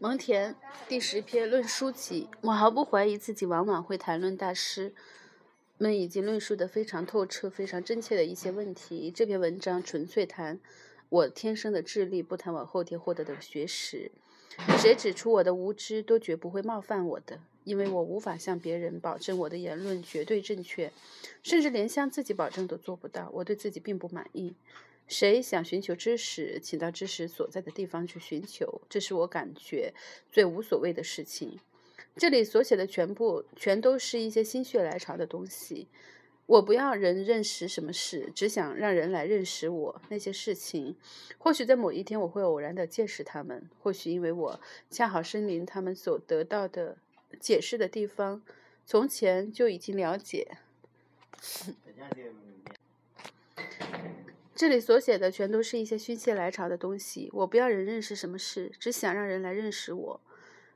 蒙田第十篇论书集，我毫不怀疑自己往往会谈论大师们已经论述的非常透彻、非常真切的一些问题。这篇文章纯粹谈我天生的智力，不谈我后天获得的学识。谁指出我的无知，都绝不会冒犯我的，因为我无法向别人保证我的言论绝对正确，甚至连向自己保证都做不到。我对自己并不满意。谁想寻求知识，请到知识所在的地方去寻求，这是我感觉最无所谓的事情。这里所写的全部，全都是一些心血来潮的东西。我不要人认识什么事，只想让人来认识我。那些事情，或许在某一天我会偶然的见识他们，或许因为我恰好身临他们所得到的解释的地方，从前就已经了解。这里所写的全都是一些心血来潮的东西。我不要人认识什么事，只想让人来认识我。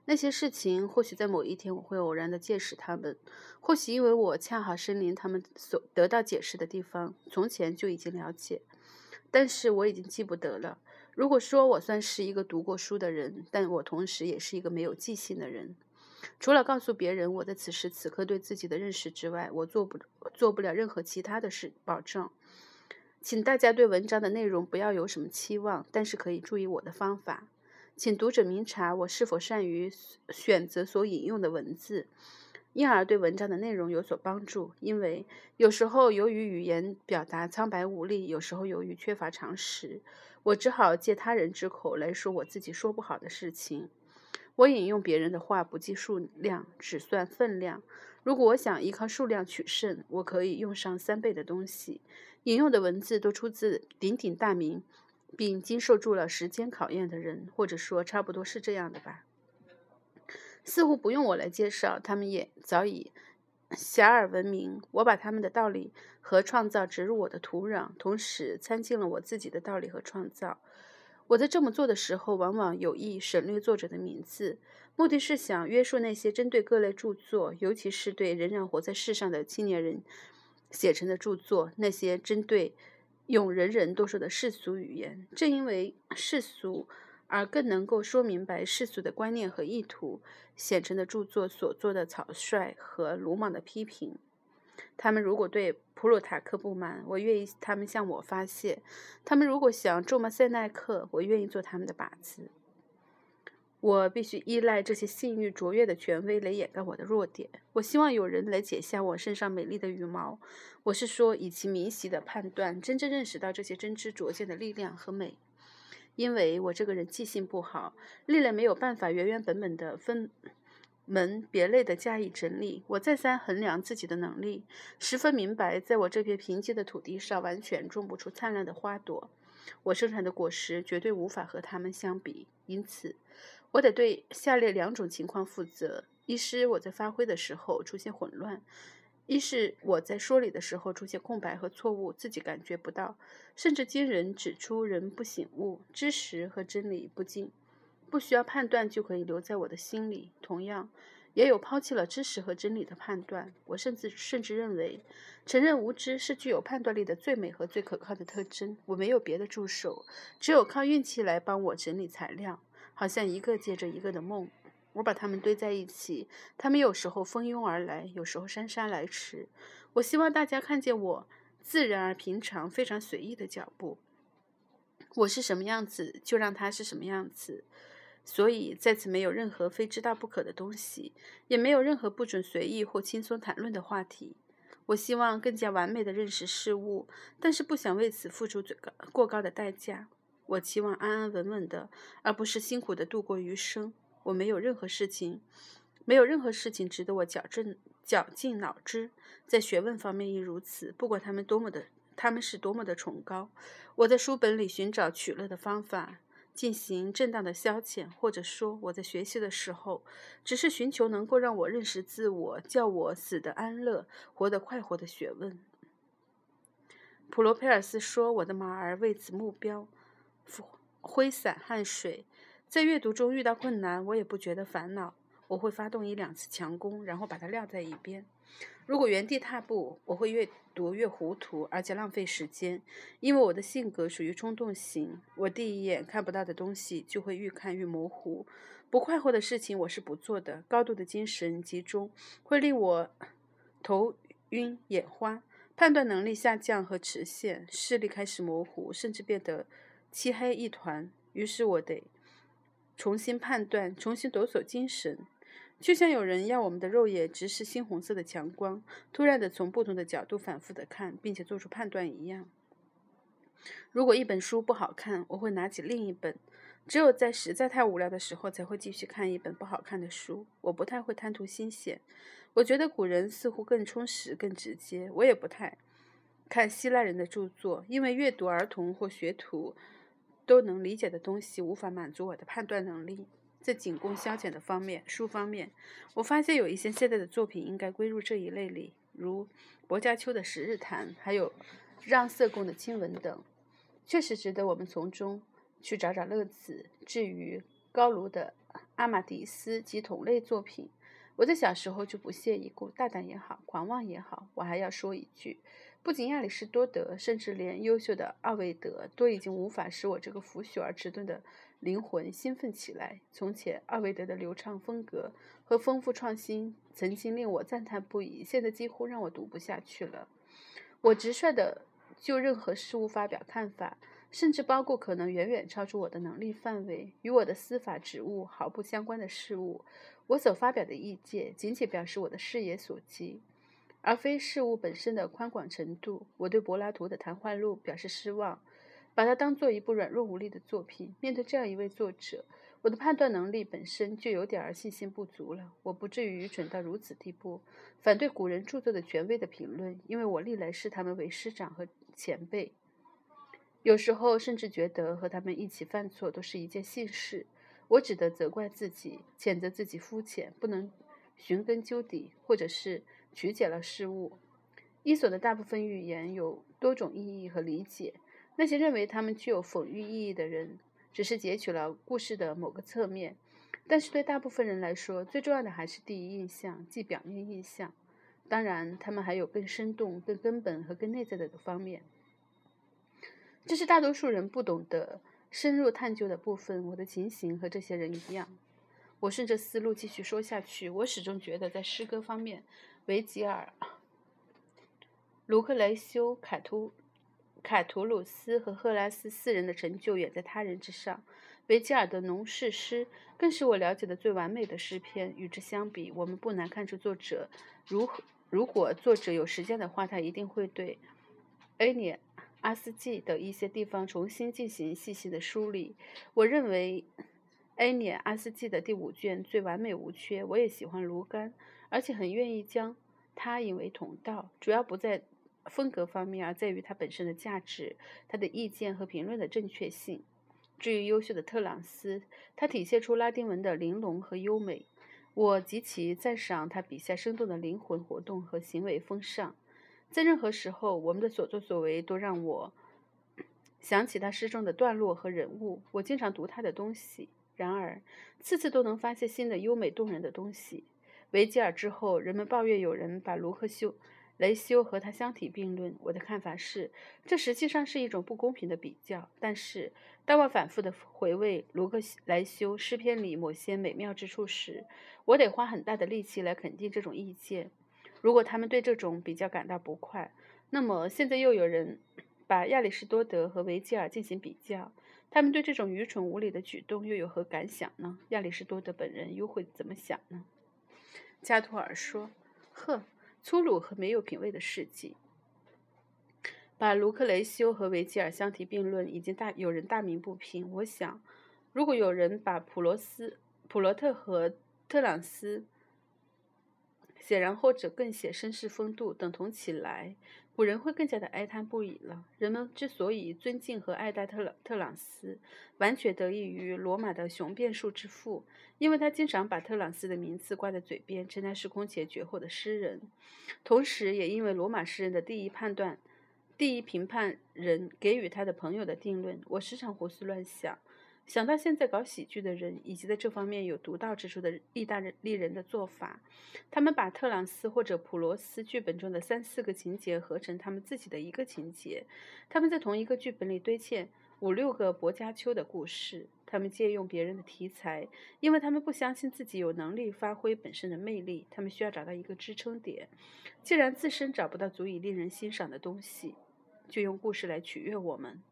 那些事情，或许在某一天我会偶然的见识他们，或许因为我恰好身临他们所得到解释的地方，从前就已经了解。但是我已经记不得了。如果说我算是一个读过书的人，但我同时也是一个没有记性的人。除了告诉别人我在此时此刻对自己的认识之外，我做不做不了任何其他的事保证。请大家对文章的内容不要有什么期望，但是可以注意我的方法。请读者明察我是否善于选择所引用的文字，因而对文章的内容有所帮助。因为有时候由于语言表达苍白无力，有时候由于缺乏常识，我只好借他人之口来说我自己说不好的事情。我引用别人的话不计数量，只算分量。如果我想依靠数量取胜，我可以用上三倍的东西。引用的文字都出自鼎鼎大名，并经受住了时间考验的人，或者说差不多是这样的吧。似乎不用我来介绍，他们也早已遐迩闻名。我把他们的道理和创造植入我的土壤，同时参进了我自己的道理和创造。我在这么做的时候，往往有意省略作者的名字，目的是想约束那些针对各类著作，尤其是对仍然活在世上的青年人。写成的著作，那些针对用人人都说的世俗语言，正因为世俗而更能够说明白世俗的观念和意图，写成的著作所做的草率和鲁莽的批评。他们如果对普鲁塔克不满，我愿意他们向我发泄；他们如果想咒骂塞奈克，我愿意做他们的靶子。我必须依赖这些信誉卓越的权威来掩盖我的弱点。我希望有人来解下我身上美丽的羽毛。我是说，以其明晰的判断，真正认识到这些真知灼见的力量和美。因为我这个人记性不好，历来没有办法原原本本的分门别类的加以整理。我再三衡量自己的能力，十分明白，在我这片贫瘠的土地上，完全种不出灿烂的花朵。我生产的果实绝对无法和他们相比。因此。我得对下列两种情况负责：一是我在发挥的时候出现混乱；一是我在说理的时候出现空白和错误，自己感觉不到，甚至经人指出人不醒悟，知识和真理不精，不需要判断就可以留在我的心里。同样，也有抛弃了知识和真理的判断。我甚至甚至认为，承认无知是具有判断力的最美和最可靠的特征。我没有别的助手，只有靠运气来帮我整理材料。好像一个接着一个的梦，我把它们堆在一起。它们有时候蜂拥而来，有时候姗姗来迟。我希望大家看见我自然而平常、非常随意的脚步。我是什么样子，就让它是什么样子。所以在此没有任何非知道不可的东西，也没有任何不准随意或轻松谈论的话题。我希望更加完美的认识事物，但是不想为此付出最高过高的代价。我期望安安稳稳的，而不是辛苦的度过余生。我没有任何事情，没有任何事情值得我绞尽绞尽脑汁。在学问方面亦如此。不管他们多么的，他们是多么的崇高，我在书本里寻找取乐的方法，进行正当的消遣，或者说我在学习的时候，只是寻求能够让我认识自我，叫我死得安乐，活得快活的学问。普罗佩尔斯说：“我的马儿为此目标。”挥洒汗水，在阅读中遇到困难，我也不觉得烦恼。我会发动一两次强攻，然后把它撂在一边。如果原地踏步，我会越读越糊涂，而且浪费时间。因为我的性格属于冲动型，我第一眼看不到的东西就会愈看愈模糊。不快活的事情我是不做的。高度的精神集中会令我头晕眼花，判断能力下降和迟线，视力开始模糊，甚至变得漆黑一团。于是我得重新判断，重新抖擞精神。就像有人要我们的肉眼直视猩红色的强光，突然的从不同的角度反复的看，并且做出判断一样。如果一本书不好看，我会拿起另一本；只有在实在太无聊的时候，才会继续看一本不好看的书。我不太会贪图新鲜。我觉得古人似乎更充实、更直接。我也不太看希腊人的著作，因为阅读儿童或学徒都能理解的东西，无法满足我的判断能力。在仅供消遣的方面，书方面，我发现有一些现在的作品应该归入这一类里，如薄伽丘的《十日谈》，还有让色贡的亲吻等，确实值得我们从中去找找乐子。至于高卢的《阿马迪斯》及同类作品，我在小时候就不屑一顾，大胆也好，狂妄也好。我还要说一句，不仅亚里士多德，甚至连优秀的奥维德，都已经无法使我这个腐朽而迟钝的。灵魂兴奋起来。从前，奥维德的流畅风格和丰富创新曾经令我赞叹不已，现在几乎让我读不下去了。我直率地就任何事物发表看法，甚至包括可能远远超出我的能力范围、与我的司法职务毫不相关的事物。我所发表的意见仅仅表示我的视野所及，而非事物本身的宽广程度。我对柏拉图的《谈话录》表示失望。把它当做一部软弱无力的作品。面对这样一位作者，我的判断能力本身就有点儿信心不足了。我不至于愚蠢到如此地步，反对古人著作的权威的评论，因为我历来视他们为师长和前辈。有时候甚至觉得和他们一起犯错都是一件幸事。我只得责怪自己，谴责自己肤浅，不能寻根究底，或者是曲解了事物。伊索的大部分寓言有多种意义和理解。那些认为他们具有讽喻意义的人，只是截取了故事的某个侧面，但是对大部分人来说，最重要的还是第一印象，即表面印象。当然，他们还有更生动、更根本和更内在的方面。这是大多数人不懂得深入探究的部分。我的情形和这些人一样。我顺着思路继续说下去。我始终觉得，在诗歌方面，维吉尔、卢克雷修、凯图。凯图鲁斯和赫拉斯四人的成就远在他人之上。维吉尔的农事诗更是我了解的最完美的诗篇。与之相比，我们不难看出作者如何。如果作者有时间的话，他一定会对《埃涅阿斯纪》的一些地方重新进行细细的梳理。我认为《埃涅阿斯纪》的第五卷最完美无缺。我也喜欢卢甘，而且很愿意将他引为同道。主要不在。风格方面，而在于它本身的价值，他的意见和评论的正确性。至于优秀的特朗斯，他体现出拉丁文的玲珑和优美。我极其赞赏他笔下生动的灵魂活动和行为风尚。在任何时候，我们的所作所为都让我 想起他诗中的段落和人物。我经常读他的东西，然而次次都能发现新的优美动人的东西。维吉尔之后，人们抱怨有人把卢克修。雷修和他相提并论，我的看法是，这实际上是一种不公平的比较。但是，当我反复的回味卢克莱修诗篇里某些美妙之处时，我得花很大的力气来肯定这种意见。如果他们对这种比较感到不快，那么现在又有人把亚里士多德和维吉尔进行比较，他们对这种愚蠢无礼的举动又有何感想呢？亚里士多德本人又会怎么想呢？加图尔说：“呵。”粗鲁和没有品味的事迹，把卢克雷修和维吉尔相提并论，已经大有人大鸣不平。我想，如果有人把普罗斯、普罗特和特朗斯，显然或者更显绅士风度，等同起来。古人会更加的哀叹不已了。人们之所以尊敬和爱戴特朗特朗斯，完全得益于罗马的雄辩术之父，因为他经常把特朗斯的名字挂在嘴边，称他是空前绝后的诗人。同时，也因为罗马诗人的第一判断、第一评判人给予他的朋友的定论。我时常胡思乱想，想到现在搞喜剧的人，以及在这方面有独到之处的意大利人的做法，他们把特朗斯或者普罗斯剧本中的三四个情节合成他们自己的一个情节。他们在同一个剧本里堆砌五六个薄伽丘的故事。他们借用别人的题材，因为他们不相信自己有能力发挥本身的魅力。他们需要找到一个支撑点。既然自身找不到足以令人欣赏的东西，就用故事来取悦我们。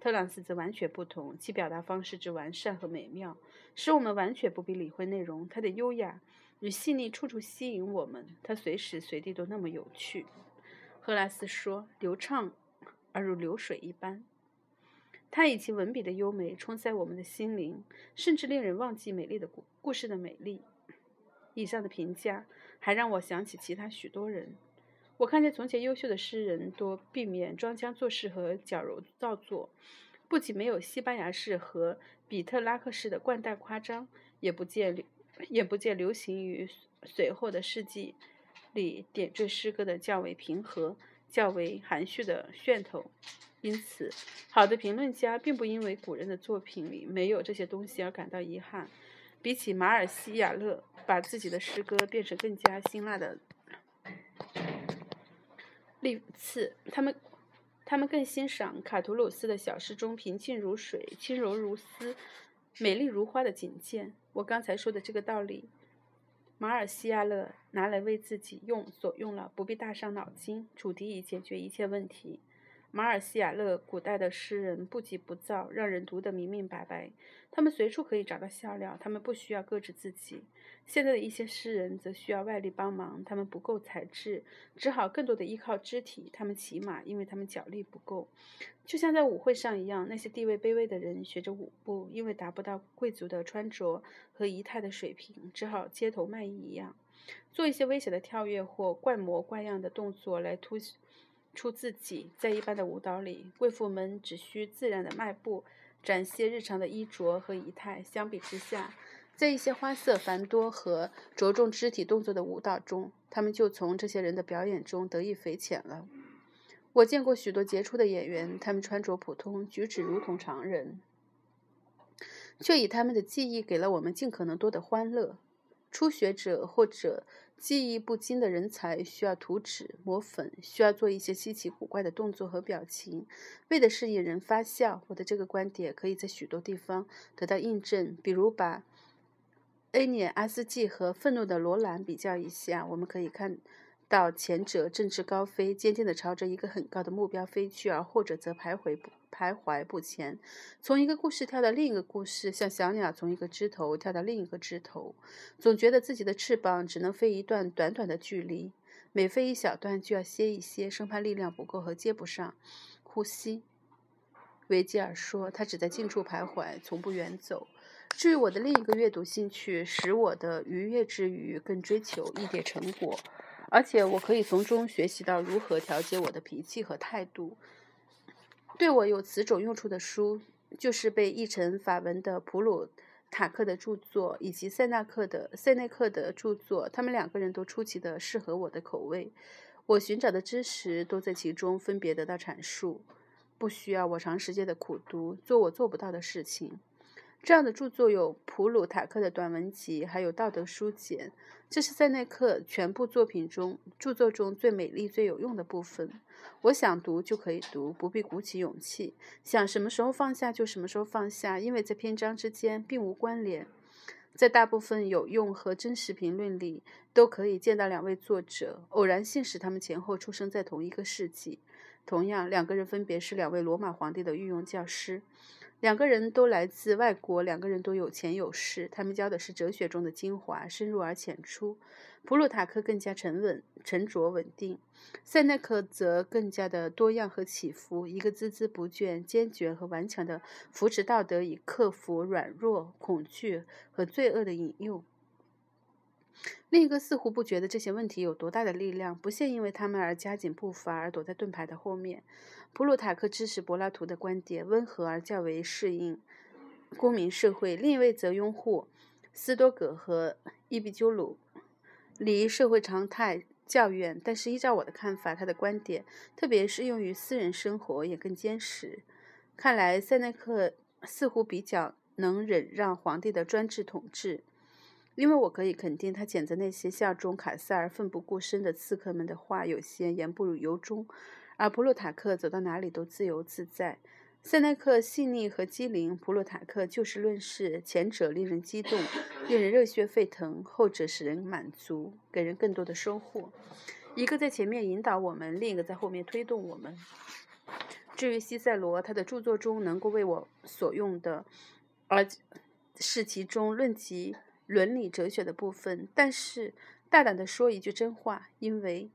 特朗斯则完全不同，其表达方式之完善和美妙，使我们完全不必理会内容。他的优雅与细腻处处吸引我们，他随时随地都那么有趣。赫拉斯说：“流畅而如流水一般。”他以其文笔的优美冲塞我们的心灵，甚至令人忘记美丽的故故事的美丽。以上的评价还让我想起其他许多人。我看见从前优秀的诗人多避免装腔作势和矫揉造作，不仅没有西班牙式和比特拉克式的冠带夸张，也不见流也不见流行于随后的世纪里点缀诗歌的较为平和、较为含蓄的噱头。因此，好的评论家并不因为古人的作品里没有这些东西而感到遗憾。比起马尔西亚勒把自己的诗歌变成更加辛辣的。历次，他们他们更欣赏卡图鲁斯的小诗中平静如水、轻柔如丝、美丽如花的景见。我刚才说的这个道理，马尔西亚勒拿来为自己用所用了，不必大伤脑筋，主题已解决一切问题。马尔西亚勒古代的诗人不急不躁，让人读得明明白白。他们随处可以找到笑料，他们不需要搁置自己。现在的一些诗人则需要外力帮忙，他们不够才智，只好更多的依靠肢体。他们骑马，因为他们脚力不够，就像在舞会上一样。那些地位卑微的人学着舞步，因为达不到贵族的穿着和仪态的水平，只好街头卖艺一样，做一些危险的跳跃或怪模怪样的动作来突。出自己，在一般的舞蹈里，贵妇们只需自然的迈步，展现日常的衣着和仪态。相比之下，在一些花色繁多和着重肢体动作的舞蹈中，他们就从这些人的表演中得以匪浅了。我见过许多杰出的演员，他们穿着普通，举止如同常人，却以他们的技艺给了我们尽可能多的欢乐。初学者或者。技艺不精的人才需要涂纸、抹粉，需要做一些稀奇古怪的动作和表情，为的是引人发笑。我的这个观点可以在许多地方得到印证，比如把恩涅阿斯季和愤怒的罗兰比较一下，我们可以看。到前者振翅高飞，坚定地朝着一个很高的目标飞去，而后者则徘徊不徘徊不前，从一个故事跳到另一个故事，像小鸟从一个枝头跳到另一个枝头，总觉得自己的翅膀只能飞一段短短的距离，每飞一小段就要歇一歇，生怕力量不够和接不上呼吸。维吉尔说：“他只在近处徘徊，从不远走。”至于我的另一个阅读兴趣，使我的愉悦之余更追求一点成果。而且我可以从中学习到如何调节我的脾气和态度。对我有此种用处的书，就是被译成法文的普鲁塔克的著作，以及塞纳克的塞内克的著作。他们两个人都出奇的适合我的口味。我寻找的知识都在其中分别得到阐述，不需要我长时间的苦读，做我做不到的事情。这样的著作有普鲁塔克的短文集，还有道德书简。这是塞内克全部作品中著作中最美丽、最有用的部分。我想读就可以读，不必鼓起勇气。想什么时候放下就什么时候放下，因为在篇章之间并无关联。在大部分有用和真实评论里，都可以见到两位作者。偶然性使他们前后出生在同一个世纪。同样，两个人分别是两位罗马皇帝的御用教师。两个人都来自外国，两个人都有钱有势。他们教的是哲学中的精华，深入而浅出。普鲁塔克更加沉稳、沉着、稳定，塞内克则更加的多样和起伏。一个孜孜不倦、坚决和顽强的扶持道德，以克服软弱、恐惧和罪恶的引诱。另一个似乎不觉得这些问题有多大的力量，不屑因为他们而加紧步伐，而躲在盾牌的后面。普鲁塔克支持柏拉图的观点，温和而较为适应公民社会；另一位则拥护斯多葛和伊壁鸠鲁，离社会常态较远。但是依照我的看法，他的观点，特别适用于私人生活，也更坚实。看来塞内克似乎比较能忍让皇帝的专制统治，因为我可以肯定，他谴责那些效忠卡塞尔、奋不顾身的刺客们的话有些言不由衷，而普鲁塔克走到哪里都自由自在。塞内克细腻和机灵，普鲁塔克就事论事，前者令人激动，令人热血沸腾；后者使人满足，给人更多的收获。一个在前面引导我们，另一个在后面推动我们。至于西塞罗，他的著作中能够为我所用的，而是其中论及伦理哲学的部分。但是，大胆地说一句真话，因为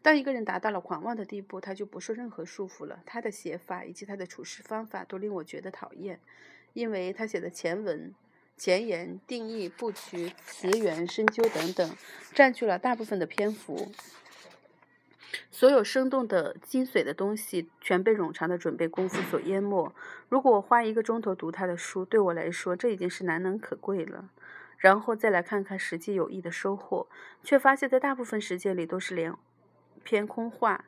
当一个人达到了狂妄的地步，他就不受任何束缚了。他的写法以及他的处事方法都令我觉得讨厌，因为他写的前文、前言、定义、布局、词源、深究等等，占据了大部分的篇幅。所有生动的、精髓的东西，全被冗长的准备功夫所淹没。如果我花一个钟头读他的书，对我来说，这已经是难能可贵了。然后再来看看实际有益的收获，却发现，在大部分时间里都是连篇空话，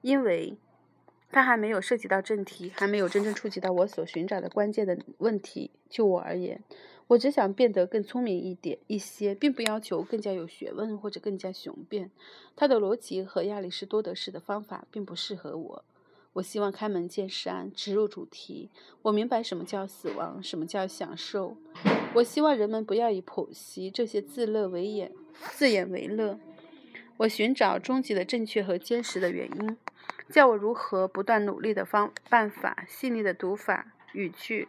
因为他还没有涉及到正题，还没有真正触及到我所寻找的关键的问题。就我而言。我只想变得更聪明一点一些，并不要求更加有学问或者更加雄辩。他的逻辑和亚里士多德式的方法并不适合我。我希望开门见山，直入主题。我明白什么叫死亡，什么叫享受。我希望人们不要以剖析这些自乐为眼，自眼为乐。我寻找终极的正确和坚实的原因，叫我如何不断努力的方办法，细腻的读法，语句。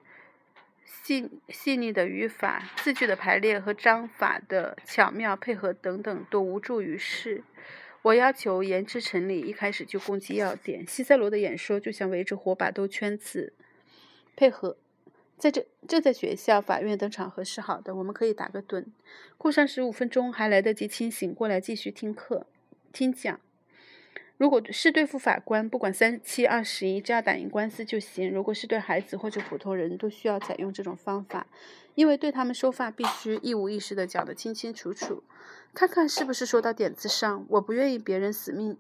细细腻的语法、字句的排列和章法的巧妙配合等等，都无助于事。我要求言之成理，一开始就攻击要点。西塞罗的演说就像围着火把兜圈子，配合。在这这在学校、法院等场合是好的，我们可以打个盹，过上十五分钟，还来得及清醒过来继续听课、听讲。如果是对付法官，不管三七二十一，只要打赢官司就行。如果是对孩子或者普通人，都需要采用这种方法，因为对他们说话必须一五一十的讲得清清楚楚。看看是不是说到点子上。我不愿意别人死命，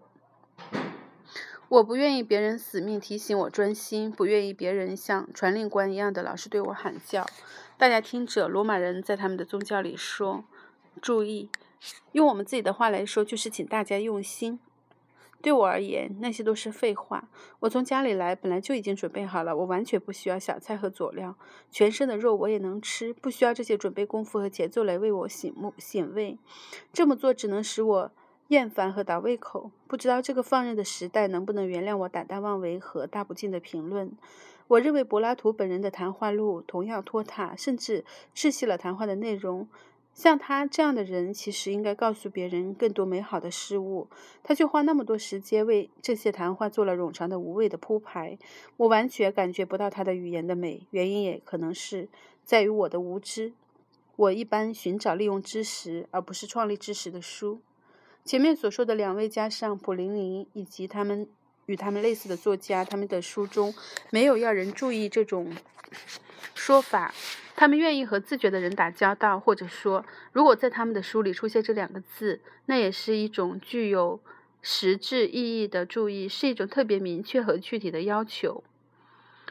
我不愿意别人死命提醒我专心，不愿意别人像传令官一样的老是对我喊叫。大家听着，罗马人在他们的宗教里说：“注意，用我们自己的话来说，就是请大家用心。”对我而言，那些都是废话。我从家里来，本来就已经准备好了，我完全不需要小菜和佐料，全身的肉我也能吃，不需要这些准备功夫和节奏来为我醒目醒胃。这么做只能使我厌烦和倒胃口。不知道这个放任的时代能不能原谅我胆大妄为和大不敬的评论。我认为柏拉图本人的谈话录同样拖沓，甚至窒息了谈话的内容。像他这样的人，其实应该告诉别人更多美好的事物，他却花那么多时间为这些谈话做了冗长的、无谓的铺排。我完全感觉不到他的语言的美，原因也可能是在于我的无知。我一般寻找利用知识而不是创立知识的书。前面所说的两位，加上普林尼以及他们与他们类似的作家，他们的书中没有要人注意这种说法。他们愿意和自觉的人打交道，或者说，如果在他们的书里出现这两个字，那也是一种具有实质意义的注意，是一种特别明确和具体的要求。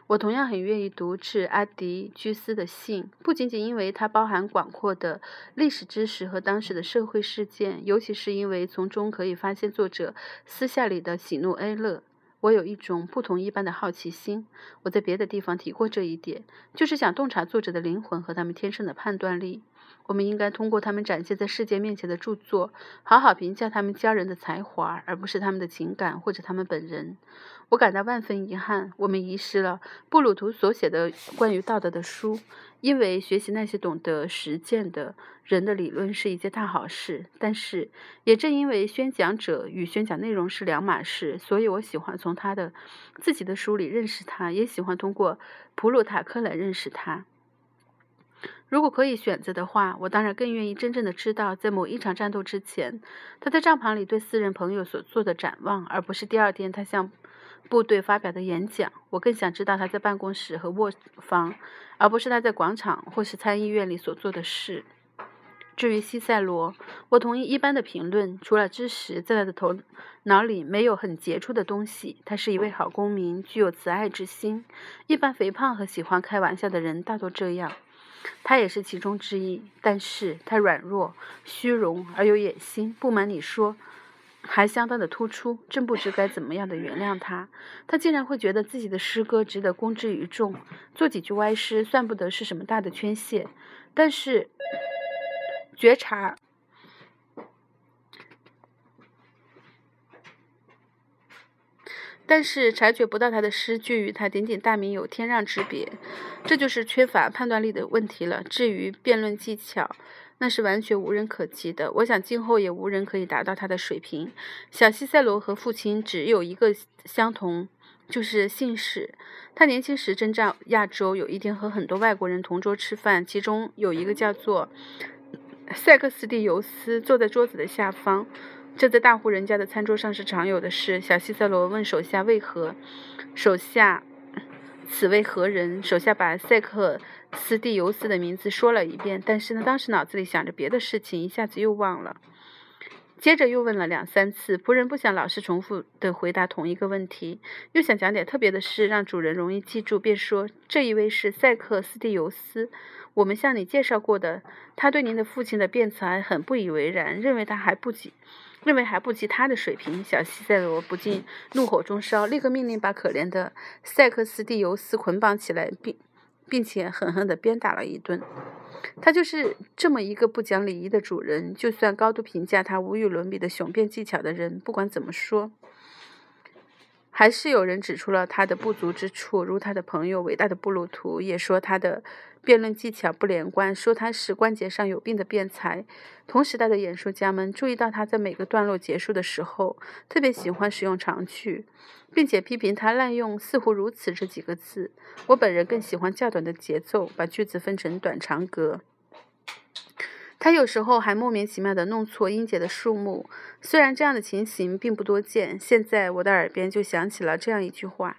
我同样很愿意读致阿迪居斯的信，不仅仅因为它包含广阔的历史知识和当时的社会事件，尤其是因为从中可以发现作者私下里的喜怒哀乐。我有一种不同一般的好奇心，我在别的地方提过这一点，就是想洞察作者的灵魂和他们天生的判断力。我们应该通过他们展现在世界面前的著作，好好评价他们家人的才华，而不是他们的情感或者他们本人。我感到万分遗憾，我们遗失了布鲁图所写的关于道德的书。因为学习那些懂得实践的人的理论是一件大好事，但是也正因为宣讲者与宣讲内容是两码事，所以我喜欢从他的自己的书里认识他，也喜欢通过普鲁塔克来认识他。如果可以选择的话，我当然更愿意真正的知道，在某一场战斗之前，他在帐篷里对私人朋友所做的展望，而不是第二天他向部队发表的演讲。我更想知道他在办公室和卧房。而不是他在广场或是参议院里所做的事。至于西塞罗，我同意一般的评论，除了知识，在他的头脑里没有很杰出的东西。他是一位好公民，具有慈爱之心。一般肥胖和喜欢开玩笑的人大多这样，他也是其中之一。但是他软弱、虚荣而有野心，不瞒你说，还相当的突出。真不知该怎么样的原谅他。他竟然会觉得自己的诗歌值得公之于众，做几句歪诗算不得是什么大的缺陷。但是。觉察，但是察觉不到他的诗句与他鼎鼎大名有天壤之别，这就是缺乏判断力的问题了。至于辩论技巧，那是完全无人可及的。我想今后也无人可以达到他的水平。小西塞罗和父亲只有一个相同，就是姓氏。他年轻时征战亚洲，有一天和很多外国人同桌吃饭，其中有一个叫做。塞克斯蒂尤斯坐在桌子的下方，这在大户人家的餐桌上是常有的事。小西塞罗问手下为何，手下此为何人？手下把塞克斯蒂尤斯的名字说了一遍，但是呢，当时脑子里想着别的事情，一下子又忘了。接着又问了两三次，仆人不想老是重复的回答同一个问题，又想讲点特别的事，让主人容易记住，便说这一位是塞克斯蒂尤斯。我们向你介绍过的，他对您的父亲的辩才很不以为然，认为他还不及，认为还不及他的水平。小西塞罗不禁怒火中烧，立刻命令把可怜的塞克斯蒂尤斯捆绑起来，并并且狠狠地鞭打了一顿。他就是这么一个不讲礼仪的主人，就算高度评价他无与伦比的雄辩技巧的人，不管怎么说。还是有人指出了他的不足之处，如他的朋友伟大的布鲁图也说他的辩论技巧不连贯，说他是关节上有病的辩才。同时代的演说家们注意到他在每个段落结束的时候特别喜欢使用长句，并且批评他滥用“似乎如此”这几个字。我本人更喜欢较短的节奏，把句子分成短长格。他有时候还莫名其妙地弄错音节的数目，虽然这样的情形并不多见。现在我的耳边就响起了这样一句话：“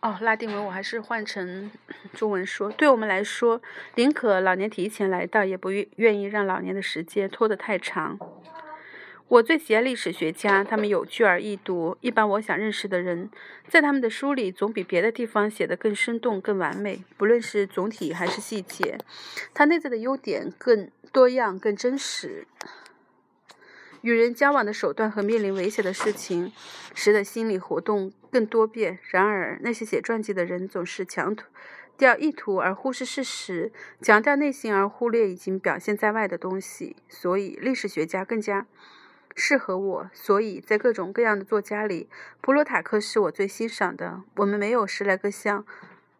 哦，拉丁文我还是换成中文说。对我们来说，宁可老年提前来到，也不愿愿意让老年的时间拖得太长。”我最喜爱历史学家，他们有趣而易读。一般我想认识的人，在他们的书里总比别的地方写得更生动、更完美，不论是总体还是细节。他内在的优点更多样、更真实。与人交往的手段和面临危险的事情，使得心理活动更多变。然而，那些写传记的人总是强调意图而忽视事实，强调内心而忽略已经表现在外的东西。所以，历史学家更加。适合我，所以在各种各样的作家里，普鲁塔克是我最欣赏的。我们没有十来个像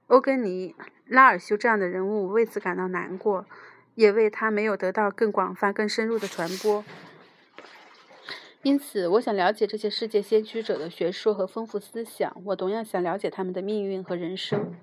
欧根尼、拉尔修这样的人物，为此感到难过，也为他没有得到更广泛、更深入的传播。因此，我想了解这些世界先驱者的学说和丰富思想。我同样想了解他们的命运和人生。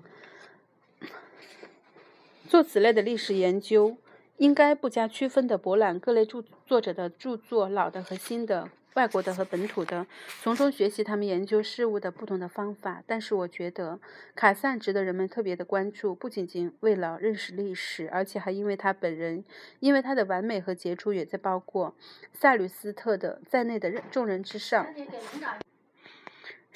做此类的历史研究。应该不加区分地博览各类著作者的著作，老的和新的，外国的和本土的，从中学习他们研究事物的不同的方法。但是我觉得卡赞值得人们特别的关注，不仅仅为了认识历史，而且还因为他本人，因为他的完美和杰出也在包括萨吕斯特的在内的众人之上。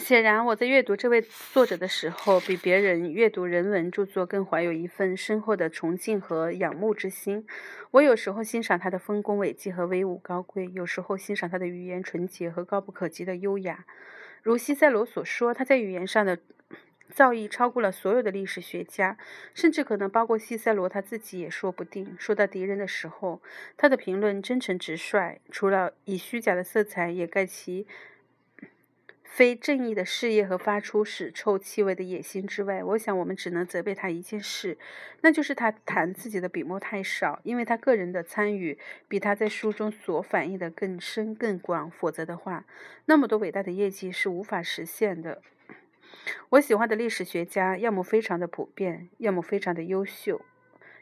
显然，我在阅读这位作者的时候，比别人阅读人文著作更怀有一份深厚的崇敬和仰慕之心。我有时候欣赏他的丰功伟绩和威武高贵，有时候欣赏他的语言纯洁和高不可及的优雅。如西塞罗所说，他在语言上的造诣超过了所有的历史学家，甚至可能包括西塞罗他自己也说不定。说到敌人的时候，他的评论真诚直率，除了以虚假的色彩掩盖其。非正义的事业和发出屎臭气味的野心之外，我想我们只能责备他一件事，那就是他谈自己的笔墨太少，因为他个人的参与比他在书中所反映的更深更广。否则的话，那么多伟大的业绩是无法实现的。我喜欢的历史学家，要么非常的普遍，要么非常的优秀。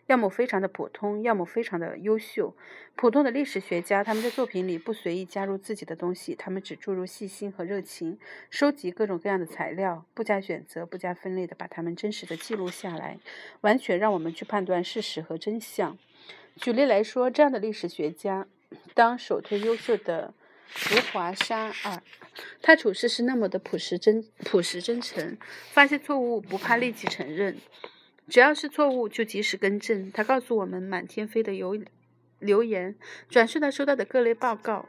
要么非常的普通，要么非常的优秀。普通的历史学家，他们在作品里不随意加入自己的东西，他们只注入细心和热情，收集各种各样的材料，不加选择、不加分类的把它们真实的记录下来，完全让我们去判断事实和真相。举例来说，这样的历史学家，当首推优秀的福华沙尔，他处事是那么的朴实真朴实真诚，发现错误不怕立即承认，只要是错误就及时更正。他告诉我们满天飞的邮留言，转述他收到的各类报告。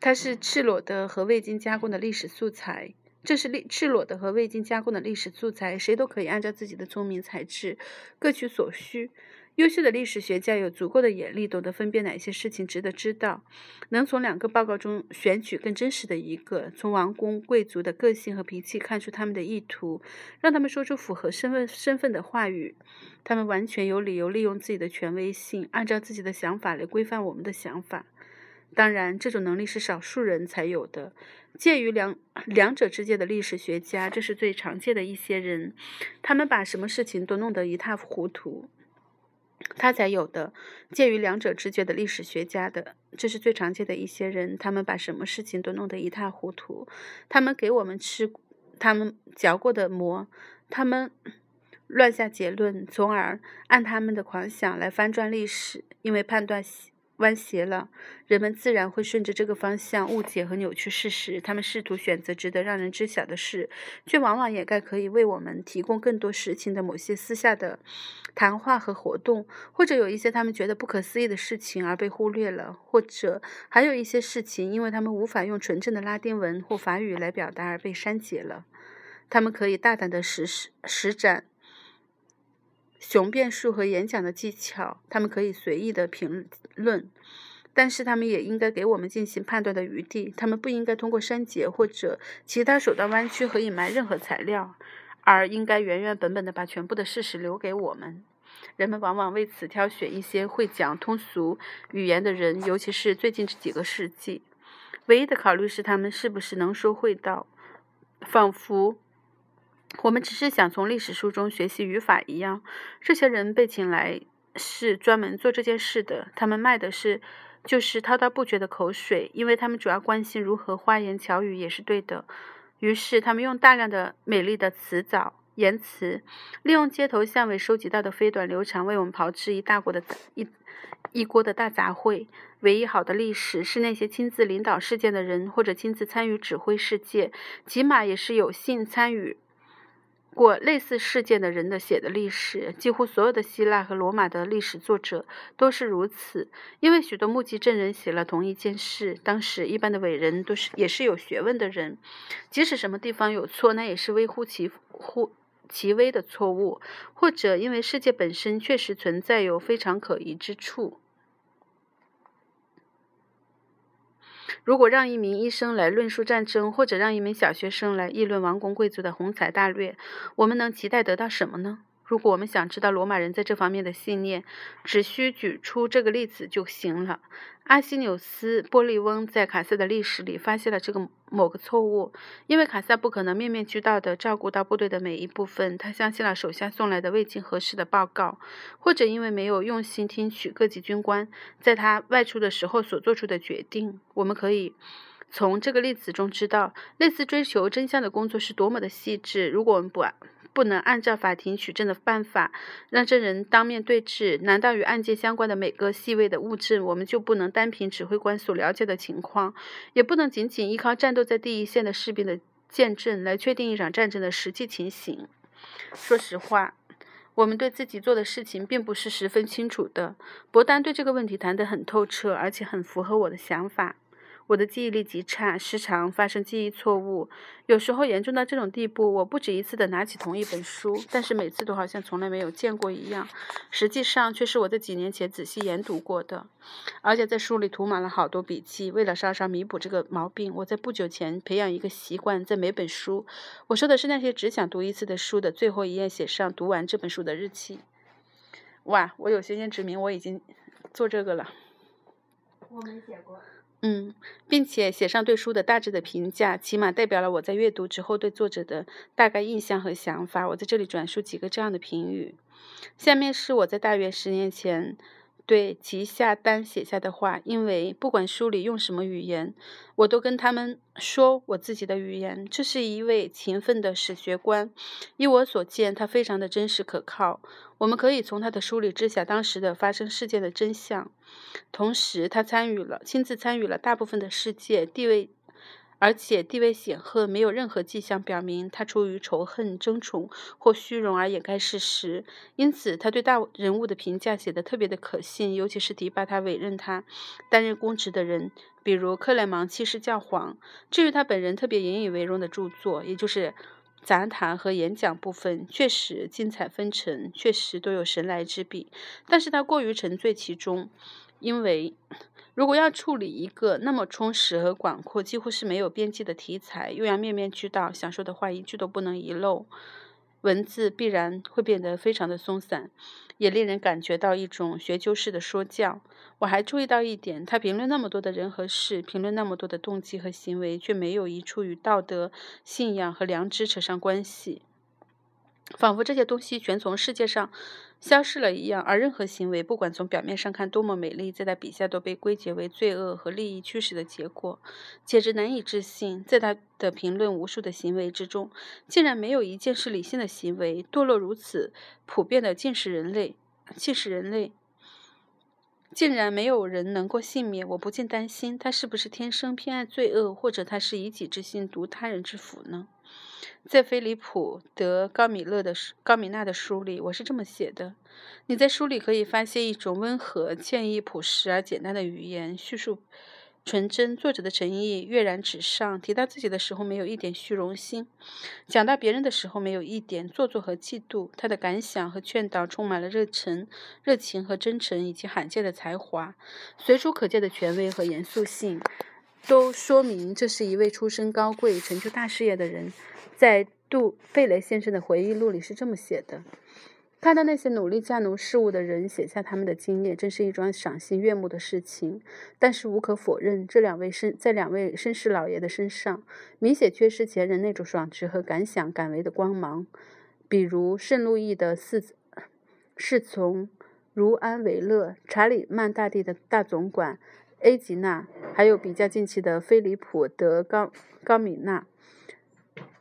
它是赤裸的和未经加工的历史素材，这是历赤裸的和未经加工的历史素材，谁都可以按照自己的聪明才智各取所需。优秀的历史学家有足够的眼力，懂得分辨哪些事情值得知道，能从两个报告中选取更真实的一个，从王公贵族的个性和脾气看出他们的意图，让他们说出符合身份身份的话语。他们完全有理由利用自己的权威性，按照自己的想法来规范我们的想法。当然，这种能力是少数人才有的。介于两两者之间的历史学家，这是最常见的一些人。他们把什么事情都弄得一塌糊涂。他才有的介于两者之间的历史学家的，这是最常见的一些人。他们把什么事情都弄得一塌糊涂。他们给我们吃他们嚼过的馍，他们乱下结论，从而按他们的狂想来翻转历史，因为判断。弯斜了，人们自然会顺着这个方向误解和扭曲事实。他们试图选择值得让人知晓的事，却往往掩盖可以为我们提供更多实情的某些私下的谈话和活动，或者有一些他们觉得不可思议的事情而被忽略了，或者还有一些事情，因为他们无法用纯正的拉丁文或法语来表达而被删节了。他们可以大胆的实施施展。雄辩术和演讲的技巧，他们可以随意的评论，但是他们也应该给我们进行判断的余地。他们不应该通过删节或者其他手段弯曲和隐瞒任何材料，而应该原原本本的把全部的事实留给我们。人们往往为此挑选一些会讲通俗语言的人，尤其是最近这几个世纪。唯一的考虑是他们是不是能说会道，仿佛。我们只是想从历史书中学习语法一样，这些人被请来是专门做这件事的。他们卖的是就是滔滔不绝的口水，因为他们主要关心如何花言巧语也是对的。于是他们用大量的美丽的词藻言辞，利用街头巷尾收集到的飞短流长，为我们炮制一大锅的一一锅的大杂烩。唯一好的历史是那些亲自领导事件的人，或者亲自参与指挥世界，起码也是有幸参与。过类似事件的人的写的历史，几乎所有的希腊和罗马的历史作者都是如此。因为许多目击证人写了同一件事。当时一般的伟人都是也是有学问的人，即使什么地方有错，那也是微乎其乎其微的错误，或者因为世界本身确实存在有非常可疑之处。如果让一名医生来论述战争，或者让一名小学生来议论王公贵族的宏才大略，我们能期待得到什么呢？如果我们想知道罗马人在这方面的信念，只需举出这个例子就行了。阿西纽斯·波利翁在卡塞的历史里发现了这个某个错误，因为卡塞不可能面面俱到地照顾到部队的每一部分，他相信了手下送来的未经核实的报告，或者因为没有用心听取各级军官在他外出的时候所做出的决定。我们可以从这个例子中知道，类似追求真相的工作是多么的细致。如果我们不不能按照法庭取证的办法让证人当面对质，难道与案件相关的每个细微的物证，我们就不能单凭指挥官所了解的情况，也不能仅仅依靠战斗在第一线的士兵的见证来确定一场战争的实际情形？说实话，我们对自己做的事情并不是十分清楚的。伯丹对这个问题谈得很透彻，而且很符合我的想法。我的记忆力极差，时常发生记忆错误，有时候严重到这种地步，我不止一次地拿起同一本书，但是每次都好像从来没有见过一样，实际上却是我在几年前仔细研读过的，而且在书里涂满了好多笔记。为了稍稍弥补这个毛病，我在不久前培养一个习惯，在每本书，我说的是那些只想读一次的书的最后一页写上读完这本书的日期。哇，我有先见之明，我已经做这个了。我没写过。嗯，并且写上对书的大致的评价，起码代表了我在阅读之后对作者的大概印象和想法。我在这里转述几个这样的评语。下面是我在大约十年前。对其下单写下的话，因为不管书里用什么语言，我都跟他们说我自己的语言。这是一位勤奋的史学官，依我所见，他非常的真实可靠。我们可以从他的书里知晓当时的发生事件的真相。同时，他参与了，亲自参与了大部分的世界，地位。而且地位显赫，没有任何迹象表明他出于仇恨、争宠或虚荣而掩盖事实。因此，他对大人物的评价写得特别的可信，尤其是提拔他、委任他担任公职的人，比如克莱芒七世教皇。至于他本人特别引以为荣的著作，也就是杂谈和演讲部分，确实精彩纷呈，确实都有神来之笔。但是他过于沉醉其中，因为。如果要处理一个那么充实和广阔、几乎是没有边际的题材，又要面面俱到，想说的话一句都不能遗漏，文字必然会变得非常的松散，也令人感觉到一种学究式的说教。我还注意到一点，他评论那么多的人和事，评论那么多的动机和行为，却没有一处与道德、信仰和良知扯上关系。仿佛这些东西全从世界上消失了一样，而任何行为，不管从表面上看多么美丽，在他笔下都被归结为罪恶和利益驱使的结果，简直难以置信。在他的评论无数的行为之中，竟然没有一件是理性的行为。堕落如此普遍的尽是人类，尽是人类，竟然没有人能够幸免。我不禁担心，他是不是天生偏爱罪恶，或者他是以己之心度他人之福呢？在菲利普·德·高米勒的高米纳的书里，我是这么写的：你在书里可以发现一种温和、建议朴实而简单的语言，叙述纯真，作者的诚意跃然纸上。提到自己的时候，没有一点虚荣心；讲到别人的时候，没有一点做作和嫉妒。他的感想和劝导充满了热忱、热情和真诚，以及罕见的才华，随处可见的权威和严肃性，都说明这是一位出身高贵、成就大事业的人。在杜贝雷先生的回忆录里是这么写的：看到那些努力驾奴事务的人写下他们的经验，真是一桩赏心悦目的事情。但是无可否认，这两位绅在两位绅士老爷的身上，明显缺失前人那种爽直和敢想敢为的光芒。比如圣路易的侍侍从茹安维勒、查理曼大帝的大总管 A 吉纳，还有比较近期的菲利普·德高高米纳。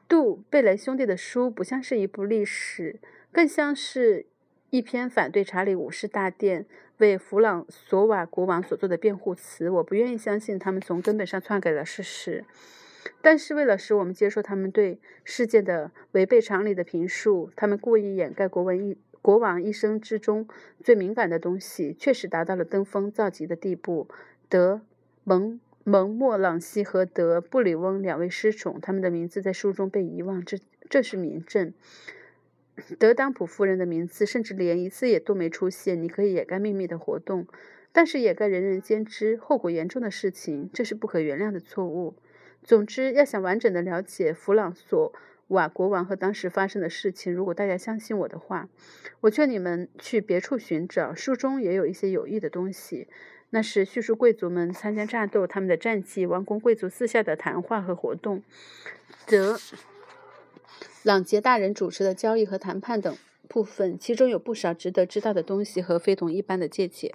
杜贝雷兄弟的书不像是一部历史，更像是一篇反对查理五世大殿为弗朗索瓦国王所做的辩护词。我不愿意相信他们从根本上篡改了事实，但是为了使我们接受他们对事件的违背常理的评述，他们故意掩盖国文一国王一生之中最敏感的东西，确实达到了登峰造极的地步。德蒙。蒙莫朗西和德布里翁两位失宠，他们的名字在书中被遗忘，这这是明证。德当普夫人的名字甚至连一次也都没出现。你可以掩盖秘密的活动，但是掩盖人人皆知、后果严重的事情，这是不可原谅的错误。总之，要想完整的了解弗朗索瓦国王和当时发生的事情，如果大家相信我的话，我劝你们去别处寻找，书中也有一些有益的东西。那是叙述贵族们参加战斗、他们的战绩、王公贵族私下的谈话和活动，则朗杰大人主持的交易和谈判等部分，其中有不少值得知道的东西和非同一般的见解。